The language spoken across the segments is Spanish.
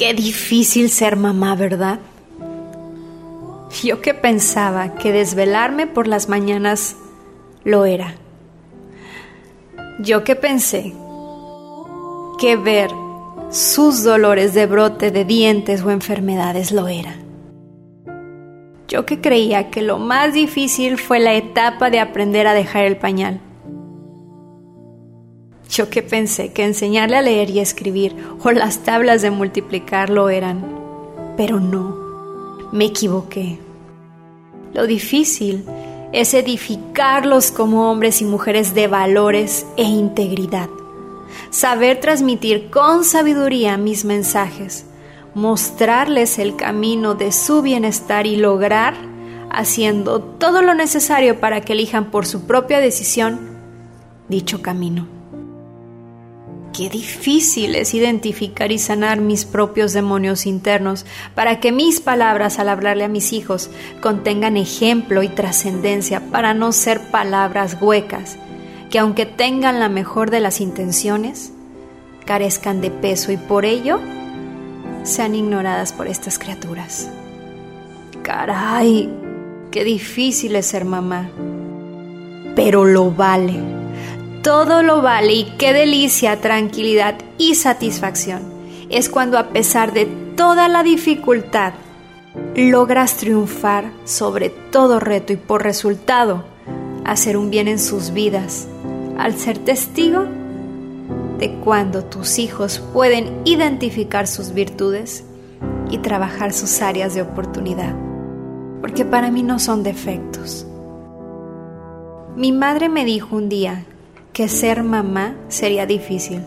Qué difícil ser mamá, ¿verdad? Yo que pensaba que desvelarme por las mañanas lo era. Yo que pensé que ver sus dolores de brote de dientes o enfermedades lo era. Yo que creía que lo más difícil fue la etapa de aprender a dejar el pañal. Yo que pensé que enseñarle a leer y escribir o las tablas de multiplicar lo eran. Pero no, me equivoqué. Lo difícil es edificarlos como hombres y mujeres de valores e integridad. Saber transmitir con sabiduría mis mensajes, mostrarles el camino de su bienestar y lograr, haciendo todo lo necesario para que elijan por su propia decisión dicho camino. Qué difícil es identificar y sanar mis propios demonios internos para que mis palabras al hablarle a mis hijos contengan ejemplo y trascendencia para no ser palabras huecas, que aunque tengan la mejor de las intenciones, carezcan de peso y por ello sean ignoradas por estas criaturas. Caray, qué difícil es ser mamá, pero lo vale todo lo vale y qué delicia, tranquilidad y satisfacción. Es cuando a pesar de toda la dificultad, logras triunfar sobre todo reto y por resultado hacer un bien en sus vidas, al ser testigo de cuando tus hijos pueden identificar sus virtudes y trabajar sus áreas de oportunidad, porque para mí no son defectos. Mi madre me dijo un día que ser mamá sería difícil.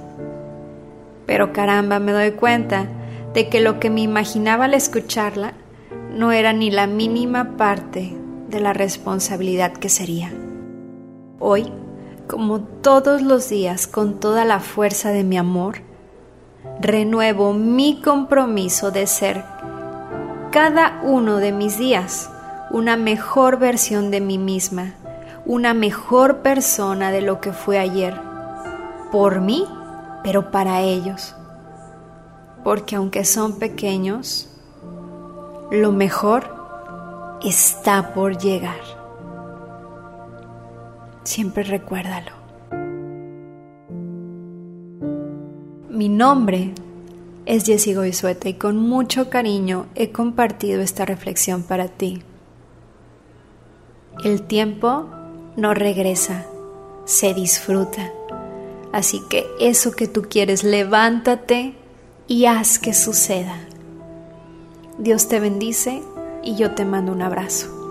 Pero caramba, me doy cuenta de que lo que me imaginaba al escucharla no era ni la mínima parte de la responsabilidad que sería. Hoy, como todos los días, con toda la fuerza de mi amor, renuevo mi compromiso de ser cada uno de mis días una mejor versión de mí misma una mejor persona de lo que fue ayer. Por mí, pero para ellos. Porque aunque son pequeños, lo mejor está por llegar. Siempre recuérdalo. Mi nombre es Jessie Goizueta y con mucho cariño he compartido esta reflexión para ti. El tiempo no regresa, se disfruta. Así que eso que tú quieres, levántate y haz que suceda. Dios te bendice y yo te mando un abrazo.